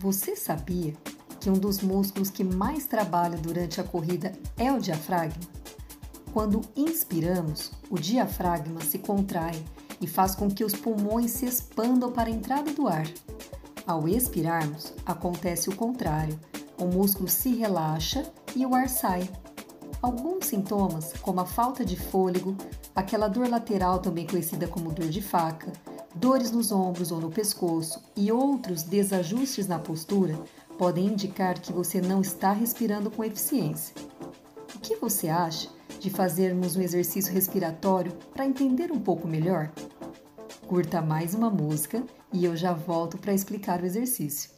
Você sabia que um dos músculos que mais trabalha durante a corrida é o diafragma? Quando inspiramos, o diafragma se contrai e faz com que os pulmões se expandam para a entrada do ar. Ao expirarmos, acontece o contrário. O músculo se relaxa e o ar sai. Alguns sintomas, como a falta de fôlego, aquela dor lateral também conhecida como dor de faca, dores nos ombros ou no pescoço e outros desajustes na postura, podem indicar que você não está respirando com eficiência. O que você acha de fazermos um exercício respiratório para entender um pouco melhor? Curta mais uma música e eu já volto para explicar o exercício.